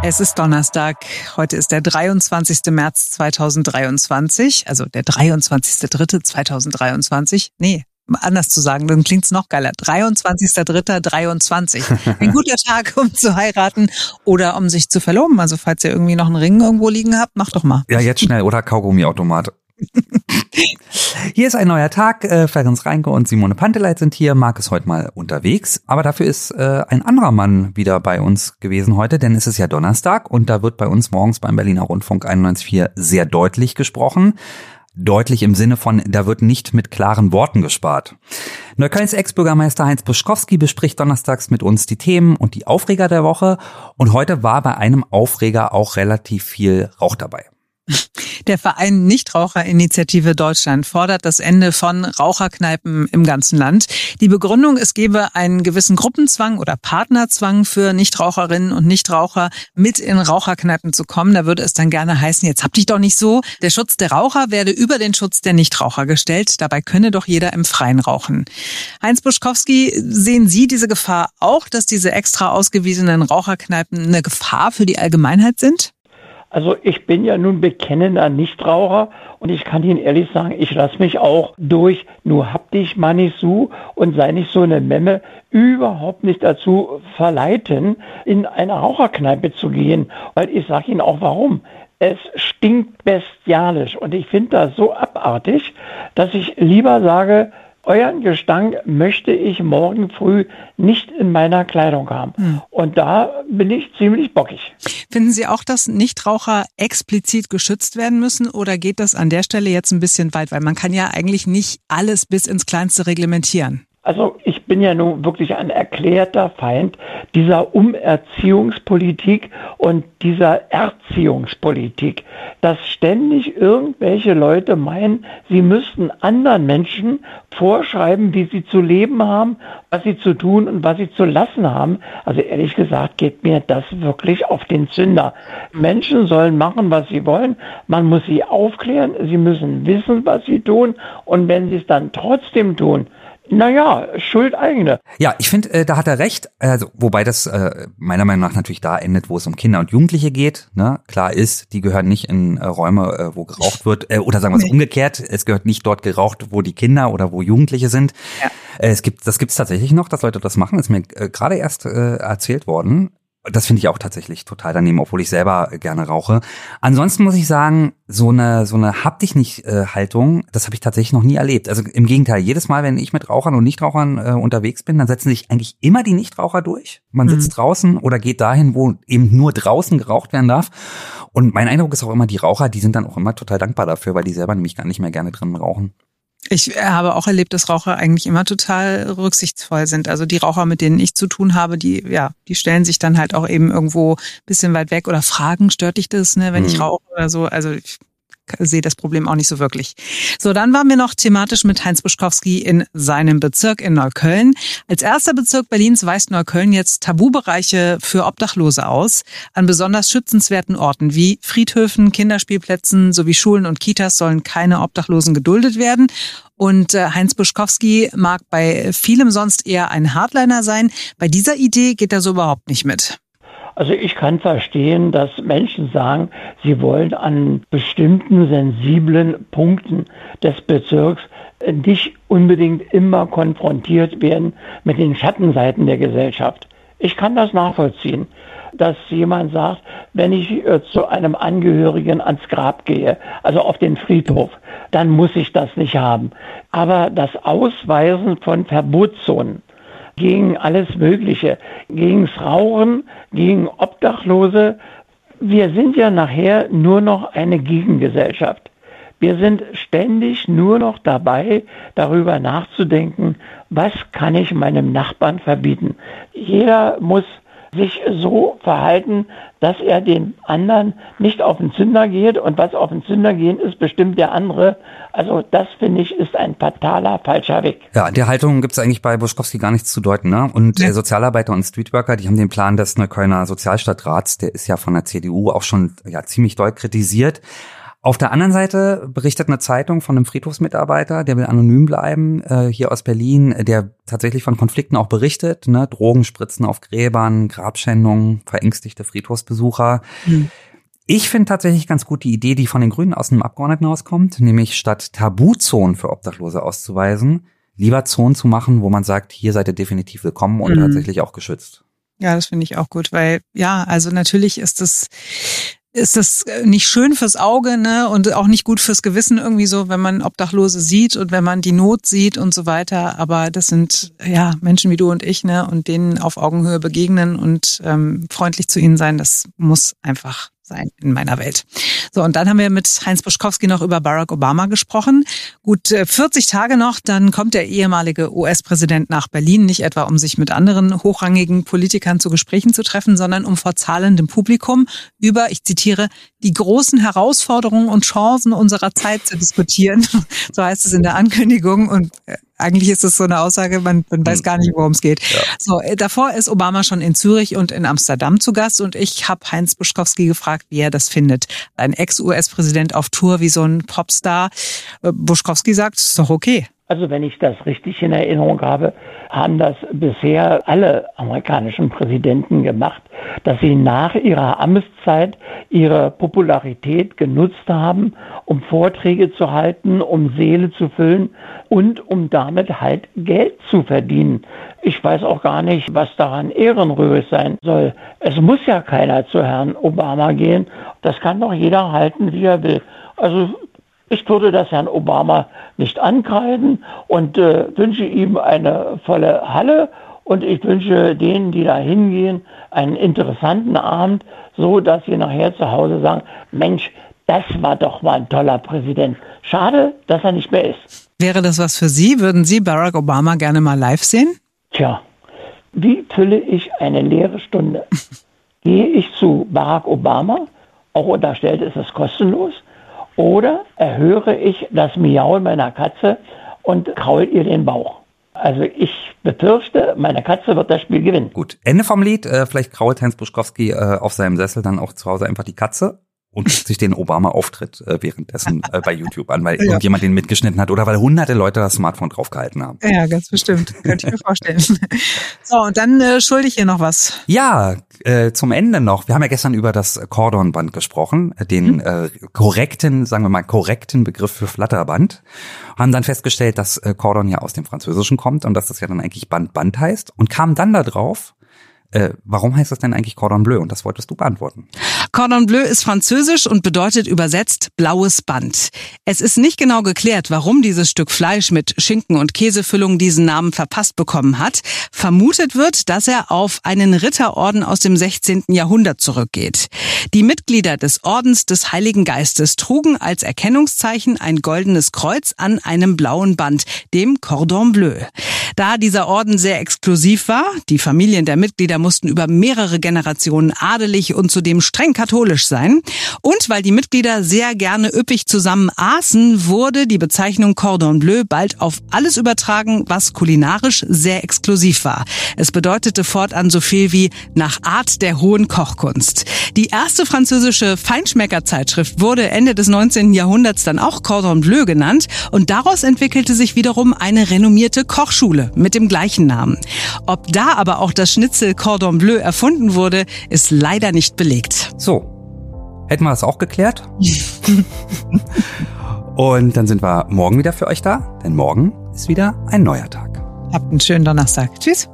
Es ist Donnerstag. Heute ist der 23. März 2023, also der 23.3.2023. Nee, anders zu sagen, dann klingt's noch geiler. 23.3.23. Ein guter Tag, um zu heiraten oder um sich zu verloben. Also falls ihr irgendwie noch einen Ring irgendwo liegen habt, macht doch mal. Ja, jetzt schnell oder Kaugummiautomat. hier ist ein neuer Tag. Äh, Ferenc Reinke und Simone Panteleit sind hier. Marc ist heute mal unterwegs. Aber dafür ist äh, ein anderer Mann wieder bei uns gewesen heute, denn es ist ja Donnerstag und da wird bei uns morgens beim Berliner Rundfunk 91.4 sehr deutlich gesprochen. Deutlich im Sinne von, da wird nicht mit klaren Worten gespart. Neuköllns Ex-Bürgermeister Heinz Buschkowski bespricht donnerstags mit uns die Themen und die Aufreger der Woche. Und heute war bei einem Aufreger auch relativ viel Rauch dabei. Der Verein Nichtraucherinitiative Deutschland fordert das Ende von Raucherkneipen im ganzen Land. Die Begründung, es gebe einen gewissen Gruppenzwang oder Partnerzwang für Nichtraucherinnen und Nichtraucher mit in Raucherkneipen zu kommen. Da würde es dann gerne heißen, jetzt habt dich doch nicht so. Der Schutz der Raucher werde über den Schutz der Nichtraucher gestellt. Dabei könne doch jeder im Freien rauchen. Heinz Buschkowski, sehen Sie diese Gefahr auch, dass diese extra ausgewiesenen Raucherkneipen eine Gefahr für die Allgemeinheit sind? Also ich bin ja nun bekennender Nichtraucher und ich kann Ihnen ehrlich sagen, ich lasse mich auch durch nur hab dich mal nicht so und sei nicht so eine Memme überhaupt nicht dazu verleiten, in eine Raucherkneipe zu gehen. Weil ich sage Ihnen auch warum. Es stinkt bestialisch und ich finde das so abartig, dass ich lieber sage, euren Gestank möchte ich morgen früh nicht in meiner Kleidung haben. Hm. Und da bin ich ziemlich bockig. Finden Sie auch, dass Nichtraucher explizit geschützt werden müssen oder geht das an der Stelle jetzt ein bisschen weit? Weil man kann ja eigentlich nicht alles bis ins Kleinste reglementieren. Also ich bin ja nun wirklich ein erklärter Feind dieser Umerziehungspolitik und dieser Erziehungspolitik, dass ständig irgendwelche Leute meinen, sie müssten anderen Menschen vorschreiben, wie sie zu leben haben, was sie zu tun und was sie zu lassen haben. Also ehrlich gesagt geht mir das wirklich auf den Zünder. Menschen sollen machen, was sie wollen. Man muss sie aufklären. Sie müssen wissen, was sie tun. Und wenn sie es dann trotzdem tun, naja, Schuld eigene. Ja, ich finde, äh, da hat er recht. Also, wobei das äh, meiner Meinung nach natürlich da endet, wo es um Kinder und Jugendliche geht. Ne? Klar ist, die gehören nicht in äh, Räume, äh, wo geraucht wird. Äh, oder sagen wir es nee. umgekehrt, es gehört nicht dort geraucht, wo die Kinder oder wo Jugendliche sind. Ja. Äh, es gibt, das gibt es tatsächlich noch, dass Leute das machen. ist mir äh, gerade erst äh, erzählt worden. Das finde ich auch tatsächlich total daneben, obwohl ich selber gerne rauche. Ansonsten muss ich sagen, so eine so eine hab dich nicht äh, Haltung, das habe ich tatsächlich noch nie erlebt. Also im Gegenteil, jedes Mal, wenn ich mit Rauchern und Nichtrauchern äh, unterwegs bin, dann setzen sich eigentlich immer die Nichtraucher durch. Man sitzt mhm. draußen oder geht dahin, wo eben nur draußen geraucht werden darf. Und mein Eindruck ist auch immer, die Raucher, die sind dann auch immer total dankbar dafür, weil die selber nämlich gar nicht mehr gerne drin rauchen. Ich habe auch erlebt, dass Raucher eigentlich immer total rücksichtsvoll sind. Also die Raucher, mit denen ich zu tun habe, die, ja, die stellen sich dann halt auch eben irgendwo bisschen weit weg oder fragen, stört dich das, ne, wenn mhm. ich rauche oder so. Also ich sehe das Problem auch nicht so wirklich. So, dann waren wir noch thematisch mit Heinz Buschkowski in seinem Bezirk in Neukölln. Als erster Bezirk Berlins weist Neukölln jetzt Tabubereiche für Obdachlose aus. An besonders schützenswerten Orten wie Friedhöfen, Kinderspielplätzen sowie Schulen und Kitas sollen keine Obdachlosen geduldet werden. Und äh, Heinz Buschkowski mag bei vielem sonst eher ein Hardliner sein. Bei dieser Idee geht er so überhaupt nicht mit. Also ich kann verstehen, dass Menschen sagen, sie wollen an bestimmten sensiblen Punkten des Bezirks nicht unbedingt immer konfrontiert werden mit den Schattenseiten der Gesellschaft. Ich kann das nachvollziehen, dass jemand sagt, wenn ich äh, zu einem Angehörigen ans Grab gehe, also auf den Friedhof, dann muss ich das nicht haben. Aber das Ausweisen von Verbotszonen, gegen alles Mögliche, gegens Rauchen, gegen Obdachlose. Wir sind ja nachher nur noch eine Gegengesellschaft. Wir sind ständig nur noch dabei, darüber nachzudenken, was kann ich meinem Nachbarn verbieten. Jeder muss sich so verhalten, dass er den anderen nicht auf den Zünder geht und was auf den Zünder gehen ist, bestimmt der andere. Also das finde ich ist ein fataler falscher Weg. Ja, an der Haltung gibt es eigentlich bei Buschkowski gar nichts zu deuten. Ne? Und ja. Sozialarbeiter und Streetworker, die haben den Plan des Neuköllner Sozialstadtrats, der ist ja von der CDU auch schon ja ziemlich doll kritisiert. Auf der anderen Seite berichtet eine Zeitung von einem Friedhofsmitarbeiter, der will anonym bleiben, äh, hier aus Berlin, der tatsächlich von Konflikten auch berichtet, ne? Drogenspritzen auf Gräbern, Grabschändungen, verängstigte Friedhofsbesucher. Mhm. Ich finde tatsächlich ganz gut die Idee, die von den Grünen aus einem Abgeordnetenhaus kommt, nämlich statt Tabuzonen für Obdachlose auszuweisen, lieber Zonen zu machen, wo man sagt, hier seid ihr definitiv willkommen und mhm. tatsächlich auch geschützt. Ja, das finde ich auch gut, weil ja, also natürlich ist es ist das nicht schön fürs Auge, ne, und auch nicht gut fürs Gewissen irgendwie so, wenn man Obdachlose sieht und wenn man die Not sieht und so weiter. Aber das sind ja Menschen wie du und ich, ne, und denen auf Augenhöhe begegnen und ähm, freundlich zu ihnen sein, das muss einfach sein in meiner Welt. So, und dann haben wir mit Heinz Buschkowski noch über Barack Obama gesprochen. Gut 40 äh, Tage noch, dann kommt der ehemalige US-Präsident nach Berlin, nicht etwa um sich mit anderen hochrangigen Politikern zu Gesprächen zu treffen, sondern um vor zahlendem Publikum über, ich zitiere, die großen Herausforderungen und Chancen unserer Zeit zu diskutieren. So heißt es in der Ankündigung. Und äh, eigentlich ist es so eine Aussage, man, man weiß hm. gar nicht, worum es geht. Ja. So, äh, davor ist Obama schon in Zürich und in Amsterdam zu Gast und ich habe Heinz Buschkowski gefragt, wie er das findet. Ein Ex-US-Präsident auf Tour wie so ein Popstar. Äh, Buschkowski sagt, ist doch okay. Also wenn ich das richtig in Erinnerung habe, haben das bisher alle amerikanischen Präsidenten gemacht, dass sie nach ihrer Amtszeit ihre Popularität genutzt haben, um Vorträge zu halten, um Seele zu füllen und um damit halt Geld zu verdienen. Ich weiß auch gar nicht, was daran ehrenrührig sein soll. Es muss ja keiner zu Herrn Obama gehen. Das kann doch jeder halten, wie er will. Also ich würde das Herrn Obama nicht ankreiden und äh, wünsche ihm eine volle Halle und ich wünsche denen, die da hingehen, einen interessanten Abend, so dass sie nachher zu Hause sagen, Mensch, das war doch mal ein toller Präsident. Schade, dass er nicht mehr ist. Wäre das was für Sie? Würden Sie Barack Obama gerne mal live sehen? Tja, wie fülle ich eine leere Stunde? Gehe ich zu Barack Obama, auch unterstellt ist es kostenlos, oder erhöre ich das Miauen meiner Katze und kraul ihr den Bauch. Also ich befürchte, meine Katze wird das Spiel gewinnen. Gut, Ende vom Lied. Äh, vielleicht krault Heinz Buschkowski äh, auf seinem Sessel dann auch zu Hause einfach die Katze und sich den Obama-Auftritt äh, währenddessen äh, bei YouTube an, weil ja. irgendjemand den mitgeschnitten hat oder weil hunderte Leute das Smartphone draufgehalten haben. Ja, ganz bestimmt. Könnte ich mir vorstellen. So, und dann äh, schulde ich hier noch was. Ja, äh, zum Ende noch. Wir haben ja gestern über das Cordonband gesprochen, äh, den mhm. äh, korrekten, sagen wir mal, korrekten Begriff für Flatterband. Haben dann festgestellt, dass äh, Cordon ja aus dem Französischen kommt und dass das ja dann eigentlich Band-Band heißt und kamen dann da drauf, äh, warum heißt das denn eigentlich Cordon Bleu? Und das wolltest du beantworten. Cordon Bleu ist französisch und bedeutet übersetzt blaues Band. Es ist nicht genau geklärt, warum dieses Stück Fleisch mit Schinken und Käsefüllung diesen Namen verpasst bekommen hat. Vermutet wird, dass er auf einen Ritterorden aus dem 16. Jahrhundert zurückgeht. Die Mitglieder des Ordens des Heiligen Geistes trugen als Erkennungszeichen ein goldenes Kreuz an einem blauen Band, dem Cordon Bleu. Da dieser Orden sehr exklusiv war, die Familien der Mitglieder Mitglieder mussten über mehrere Generationen adelig und zudem streng katholisch sein. Und weil die Mitglieder sehr gerne üppig zusammen aßen, wurde die Bezeichnung Cordon Bleu bald auf alles übertragen, was kulinarisch sehr exklusiv war. Es bedeutete fortan so viel wie nach Art der hohen Kochkunst. Die erste französische Feinschmeckerzeitschrift wurde Ende des 19. Jahrhunderts dann auch Cordon Bleu genannt und daraus entwickelte sich wiederum eine renommierte Kochschule mit dem gleichen Namen. Ob da aber auch das Schnitzel Cordon Bleu erfunden wurde, ist leider nicht belegt. So, hätten wir das auch geklärt? Und dann sind wir morgen wieder für euch da, denn morgen ist wieder ein neuer Tag. Habt einen schönen Donnerstag. Tschüss.